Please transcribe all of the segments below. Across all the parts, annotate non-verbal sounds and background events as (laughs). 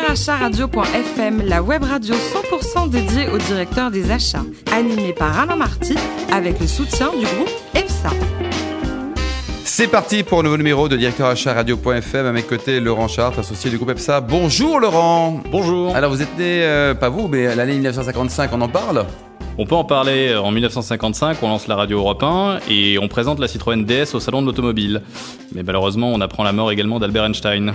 directeurachat-radio.fm, la web radio 100% dédiée au directeur des achats, animée par Alain Marty, avec le soutien du groupe EPSA. C'est parti pour un nouveau numéro de directeur achat radio.fm. À mes côtés, Laurent Chart, associé du groupe EPSA. Bonjour Laurent. Bonjour. Alors vous êtes né, euh, pas vous, mais l'année 1955, on en parle? On peut en parler. En 1955, on lance la radio Europe 1 et on présente la Citroën DS au salon de l'automobile. Mais malheureusement, on apprend la mort également d'Albert Einstein.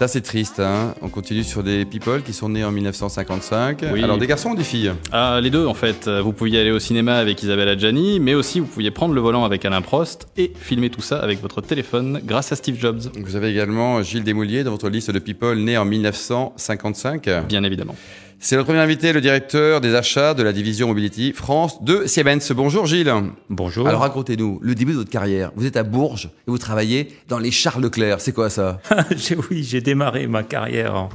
Ça c'est triste, hein on continue sur des people qui sont nés en 1955. Oui. Alors des garçons ou des filles? Ah, les deux en fait. Vous pouviez aller au cinéma avec Isabelle Adjani, mais aussi vous pouviez prendre le volant avec Alain Prost et filmer tout ça avec votre téléphone grâce à Steve Jobs. Vous avez également Gilles Desmouliers dans votre liste de people nés en 1955. Bien évidemment. C'est notre premier invité, le directeur des achats de la division Mobility France de Siemens. Bonjour Gilles. Bonjour. Alors racontez-nous, le début de votre carrière, vous êtes à Bourges et vous travaillez dans les Charles Leclerc. C'est quoi ça? (laughs) J'ai- oui, j'ai démarré ma carrière en,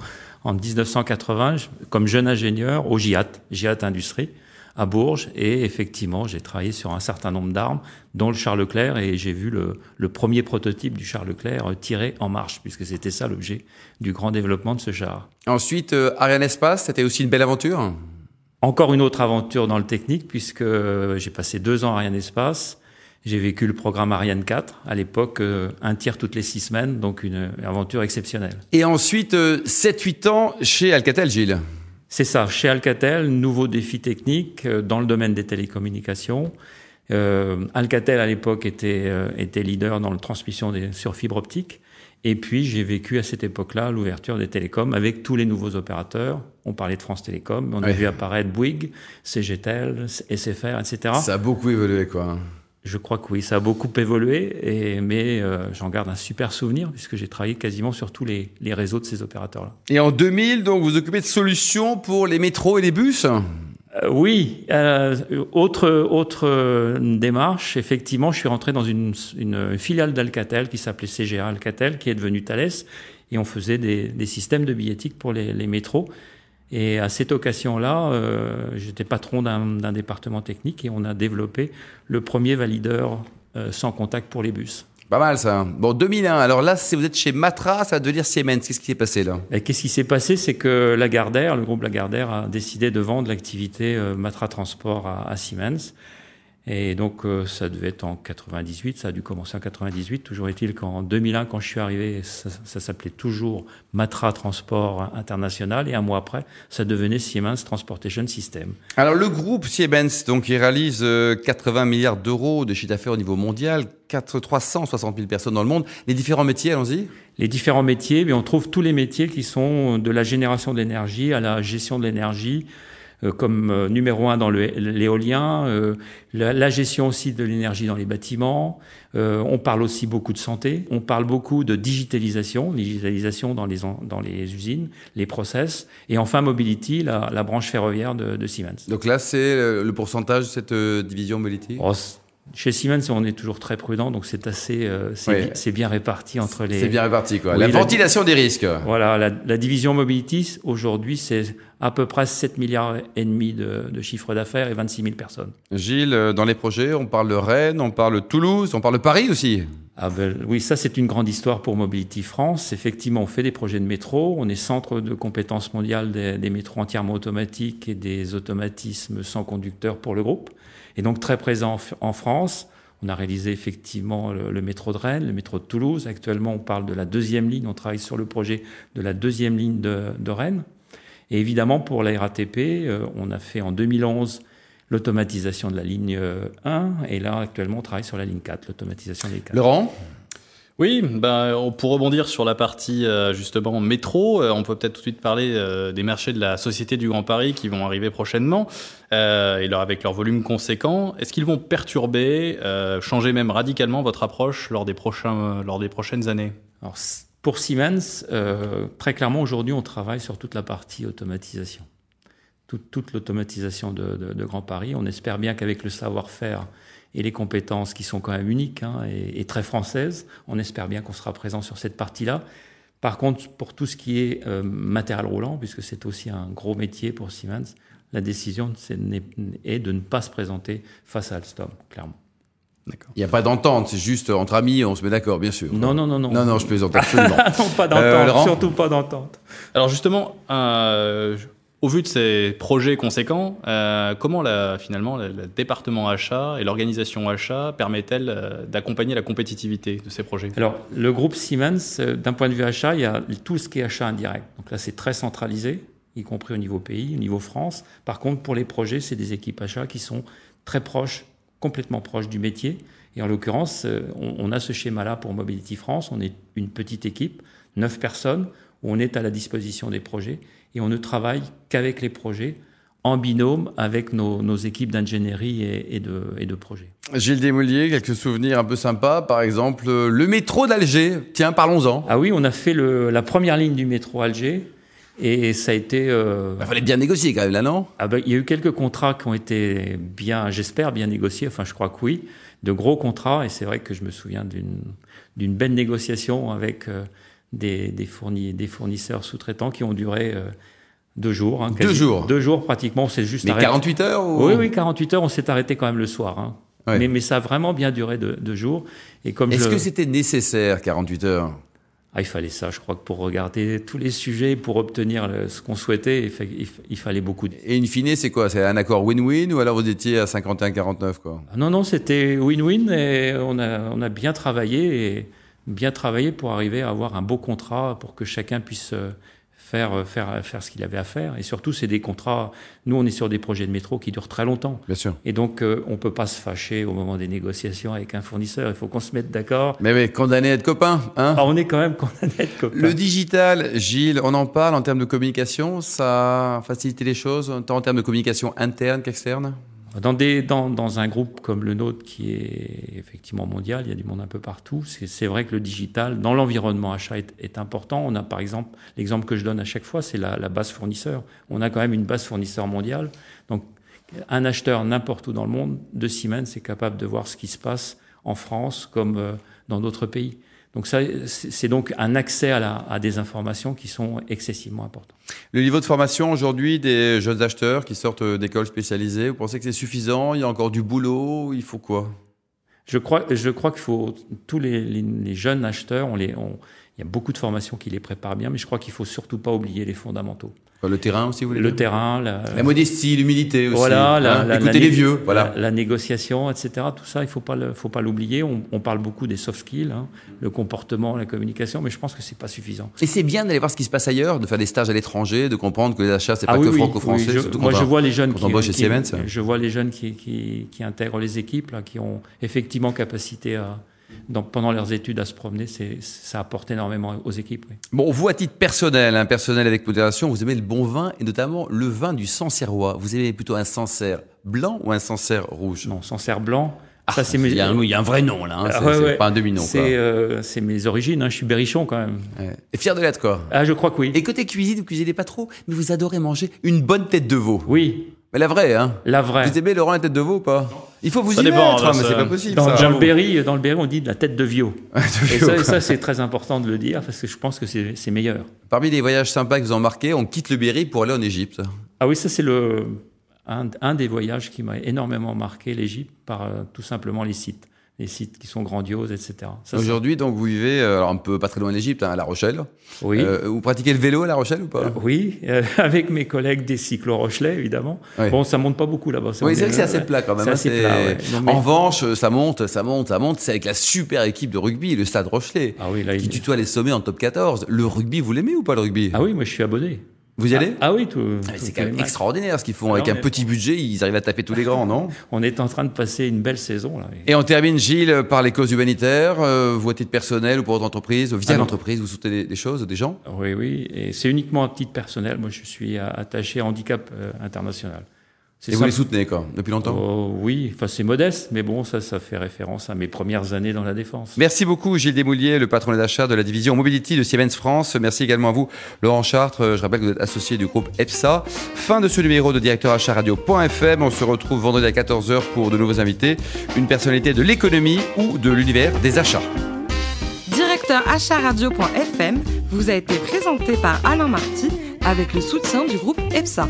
en 1980 je- comme jeune ingénieur au GIAT, GIAT Industrie, à Bourges. Et effectivement, j'ai travaillé sur un certain nombre d'armes, dont le Charles Leclerc, et j'ai vu le, le premier prototype du Charles Leclerc euh, tiré en marche, puisque c'était ça l'objet du grand développement de ce char. Ensuite, euh, Ariane Espace, c'était aussi une belle aventure? Encore une autre aventure dans le technique, puisque euh, j'ai passé deux ans à Ariane Espace. J'ai vécu le programme Ariane 4, à l'époque, un tir toutes les six semaines, donc une aventure exceptionnelle. Et ensuite, euh, 7-8 ans chez Alcatel, Gilles. C'est ça, chez Alcatel, nouveau défi technique euh, dans le domaine des télécommunications. Euh, Alcatel à l'époque était, euh, était leader dans la transmission des, sur fibre optique. Et puis j'ai vécu à cette époque-là l'ouverture des télécoms avec tous les nouveaux opérateurs. On parlait de France Télécom, on a vu apparaître Bouygues, CGTEL, SFR, etc. Ça a beaucoup évolué, quoi. Je crois que oui, ça a beaucoup évolué, et, mais euh, j'en garde un super souvenir puisque j'ai travaillé quasiment sur tous les, les réseaux de ces opérateurs-là. Et en 2000, donc, vous vous occupez de solutions pour les métros et les bus? Euh, oui, euh, autre autre euh, démarche. Effectivement, je suis rentré dans une, une filiale d'Alcatel qui s'appelait CGA Alcatel, qui est devenue Thales, et on faisait des, des systèmes de billettique pour les, les métros. Et à cette occasion-là, euh, j'étais patron d'un département technique et on a développé le premier valideur euh, sans contact pour les bus. Pas mal, ça. Bon, 2001. Alors là, si vous êtes chez Matra, ça va devenir Siemens. Qu'est-ce qui s'est passé, là? Qu'est-ce qui s'est passé? C'est que Lagardère, le groupe Lagardère, a décidé de vendre l'activité euh, Matra Transport à, à Siemens. Et donc, euh, ça devait être en 98, ça a dû commencer en 98. Toujours est-il qu'en 2001, quand je suis arrivé, ça, ça s'appelait toujours Matra Transport International. Et un mois après, ça devenait Siemens Transportation System. Alors, le groupe Siemens, donc, il réalise euh, 80 milliards d'euros de chiffre d'affaires au niveau mondial, 4, 360 000 personnes dans le monde. Les différents métiers, allons-y Les différents métiers, mais on trouve tous les métiers qui sont de la génération d'énergie à la gestion de l'énergie, euh, comme euh, numéro un dans l'éolien, euh, la, la gestion aussi de l'énergie dans les bâtiments. Euh, on parle aussi beaucoup de santé. On parle beaucoup de digitalisation, digitalisation dans les dans les usines, les process, et enfin mobility, la, la branche ferroviaire de, de Siemens. Donc là, c'est euh, le pourcentage de cette euh, division Mobility? Oh, chez Siemens, on est toujours très prudent, donc c'est assez, euh, c'est Oui. bi- c'est bien réparti entre les. C'est bien réparti, quoi. Oui, la la- ventilation des risques. Voilà, la, la division Mobility, aujourd'hui, c'est à peu près 7 milliards et demi de, de chiffre d'affaires et 26 000 personnes. Gilles, euh, dans les projets, on parle de Rennes, on parle de Toulouse, on parle de Paris aussi. Ah ben, oui, ça c'est une grande histoire pour Mobility France. Effectivement, on fait des projets de métro, on est centre de compétences mondiales des, des métros entièrement automatiques et des automatismes sans conducteur pour le groupe. Et donc très présent en, France. On a réalisé effectivement le, métro de Rennes, le métro de Toulouse. Actuellement, on parle de la deuxième ligne, on travaille sur le projet de la deuxième ligne de, Rennes. Et évidemment, pour la RATP, euh, on a fait en 2011 l'automatisation de la ligne euh, 1, et là, actuellement, on travaille sur la ligne 4, l'automatisation des 4. Laurent? Oui, ben, pour rebondir sur la partie euh, justement métro, euh, on peut peut-être tout de suite parler euh, des marchés de la Société du Grand Paris qui vont arriver prochainement, et leur, avec leur volume conséquent. Est-ce qu'ils vont perturber, changer même radicalement votre approche lors des, lors des prochaines années? Alors, pour Siemens, très clairement, aujourd'hui, on travaille sur toute la partie automatisation. Toute, l'automatisation de Grand Paris. On espère bien qu'avec le savoir-faire et les compétences qui sont quand même uniques hein, et, et très françaises, on espère bien qu'on sera présent sur cette partie-là. Par contre, pour tout ce qui est euh, matériel roulant, puisque c'est aussi un gros métier pour Siemens, la décision est de ne pas se présenter face à Alstom, clairement. Il n'y a pas d'entente, c'est juste entre amis, on se met d'accord, bien sûr. Non, non, non, non. Non, non, je plaisante absolument. (laughs) non, pas d'entente, Euh, surtout pas d'entente. Alors justement, euh, au vu de ces projets conséquents, euh, comment finalement le, département achat et l'organisation achat permettent-elles euh, d'accompagner la compétitivité de ces projets? Alors, le groupe Siemens, euh, d'un point de vue achat, il y a tout ce qui est achat indirect. Donc là, c'est très centralisé, y compris au niveau pays, au niveau France. Par contre, pour les projets, c'est des équipes achats qui sont très proches, complètement proches du métier. Et en l'occurrence, on, on a ce schéma-là pour Mobility France. On est une petite équipe, neuf personnes, où on est à la disposition des projets et on ne travaille qu'avec les projets en binôme avec nos, nos équipes d'ingénierie et, et, de, et de projets. Gilles Desmouliers, quelques souvenirs un peu sympas. Par exemple, euh, le métro d'Alger. Tiens, parlons-en. Ah oui, on a fait le, la première ligne du métro Alger. Et ça a été. Euh, Il fallait bien négocier quand même là, non? Ah ben, Il y a eu quelques contrats qui ont été bien, j'espère, bien négociés. Enfin, je crois que oui. De gros contrats. Et c'est vrai que je me souviens d'une d'une belle négociation avec euh, des, des, fournis, des fournisseurs sous-traitants qui ont duré euh, deux jours. Hein, deux jours Deux jours, pratiquement. On s'est juste Mais arrêté. 48 heures ou... Oui, oui, 48 heures. On s'est arrêté quand même le soir. Hein. Ouais. Mais, mais ça a vraiment bien duré deux, deux jours. Et comme Est-ce je... que c'était nécessaire, 48 heures? Ah, il fallait ça, je crois que pour regarder tous les sujets, pour obtenir le, ce qu'on souhaitait, il, fa il, il, fallait beaucoup. De... Et in fine, c'est quoi? C'est un accord win-win ou alors vous étiez à 51-49 quoi? Ah Non, non, c'était win-win et on a, on a bien travaillé et bien travaillé pour arriver à avoir un beau contrat pour que chacun puisse faire, faire, faire ce qu'il avait à faire. Et surtout, c'est des contrats. Nous, on est sur des projets de métro qui durent très longtemps. Bien sûr. Et donc, euh, on peut pas se fâcher au moment des négociations avec un fournisseur. Il faut qu'on se mette d'accord. Mais oui, condamné à être copain. Hein? Ah, on est quand même (laughs) condamné à être copain. Le digital, Gilles, on en parle en termes de communication. Ça a facilité les choses, tant en termes de communication interne qu'externe? Dans, des, dans, dans, un groupe comme le nôtre qui est effectivement mondial, il y a du monde un peu partout, c'est vrai que le digital, dans l'environnement achat, est, est, important. On a par exemple, l'exemple que je donne à chaque fois, c'est la, la, base fournisseur. On a quand même une base fournisseur mondiale. Donc, un acheteur n'importe où dans le monde de Siemens est capable de voir ce qui se passe en France comme euh, dans d'autres pays. Donc ça, c'est donc un accès à, la, à, des informations qui sont excessivement importantes. Le niveau de formation aujourd'hui des jeunes acheteurs qui sortent d'écoles spécialisées, vous pensez que c'est suffisant? Il y a encore du boulot? Il faut quoi? Je crois, je crois qu'il faut tous les, les, les, jeunes acheteurs, on les, on, il y a beaucoup de formations qui les préparent bien, mais je crois qu'il faut surtout pas oublier les fondamentaux. Le terrain aussi, vous voulez Le dire terrain, la, la, modestie, l'humilité aussi. Voilà, la, hein la, écouter les vieux, voilà. La, négociation, etc. Tout ça, il faut pas le, faut pas l'oublier. On, on, parle beaucoup des soft skills, hein, le comportement, la communication, mais je pense que c'est pas suffisant. Et c'est bien d'aller voir ce qui se passe ailleurs, de faire des stages à l'étranger, de comprendre que les achats c'est ah pas oui, que oui, franco-français. oui, moi, je vois les jeunes qui, qui, qui, je vois les jeunes qui, qui, qui intègrent les équipes, là, qui ont effectivement capacité à donc pendant leurs études à se promener, ça apporte énormément aux équipes. Oui. Bon, vous à titre personnel, hein, personnel avec modération, vous aimez le bon vin et notamment le vin du Sancerrois. Vous aimez plutôt un Sancerre blanc ou un Sancerre rouge? Non, Sancerre blanc. Ah, ça, c'est mes... il, y un, il, y a un vrai nom là, hein, c'est ouais, ouais. pas un demi-nom. C'est euh, mes origines, hein, je suis berrichon quand même. Ouais. Et fier de l'être quoi Ah, je crois que oui. Et côté cuisine, vous cuisinez pas trop, mais vous adorez manger une bonne tête de veau. Oui. Mais la vraie, hein La vraie. Vous aimez Laurent la tête de veau ou pas? Il faut vous ça y dépend, mettre, là, mais c'est pas possible. Dans, ça. dans, le Berry, dans le Berry, on dit de la tête de vieux. (laughs) de et vieux, ça, ça c'est très important de le dire parce que je pense que c'est meilleur. Parmi les voyages sympas que vous ont marqué, on quitte le Berry pour aller en Égypte. Ah oui, ça c'est le un, un, des voyages qui m'a énormément marqué l'Égypte par euh, tout simplement les sites les sites qui sont grandioses, etc. Aujourd'hui, donc, vous vivez, euh, alors un peu pas très loin de l'Égypte, hein, à La Rochelle. Oui. Euh, vous pratiquez le vélo à La Rochelle ou pas? Euh, Oui, (laughs) avec mes collègues des cyclo-rochelais, évidemment. Oui. Bon, ça monte pas beaucoup là-bas. Oui, c'est vrai que c'est assez plat quand même. C'est hein, assez plat, ouais. non, mais... En revanche, ça monte, ça monte, ça monte. C'est avec la super équipe de rugby, le Stade Rochelet, ah oui, là, qui il... tutoie les sommets en top 14. Le rugby, vous l'aimez ou pas le rugby? Ah oui, moi je suis abonné. Vous y allez ah, ah, oui, tout. Ah, c'est quand même extraordinaire ce qu'ils font. Ah, Avec un petit budget, ils arrivent à taper tous les grands, non (laughs) On est en train de passer une belle saison. Là. Et on termine, Gilles, par les causes humanitaires. Euh, vous, à titre personnel ou pour votre entreprise, via l'entreprise, vous soutenez des, des, choses, des gens Oui, oui. Et c'est uniquement à titre personnel. Moi, je suis attaché à Handicap euh, International. Et vous les soutenez quand Depuis longtemps oh, Oui, enfin c'est modeste, mais bon, ça, ça fait référence à mes premières années dans la défense. Merci beaucoup Gilles Desmouliers, le patron des achats de la division Mobility de Siemens France. Merci également à vous Laurent Chartres, je rappelle que vous êtes associé du groupe EPSA. Fin de ce numéro de directeur achat radio.fm. On se retrouve vendredi à 14h pour de nouveaux invités, une personnalité de l'économie ou de l'univers des achats. Directeur achat radio.fm vous a été présenté par Alain Marty avec le soutien du groupe EPSA.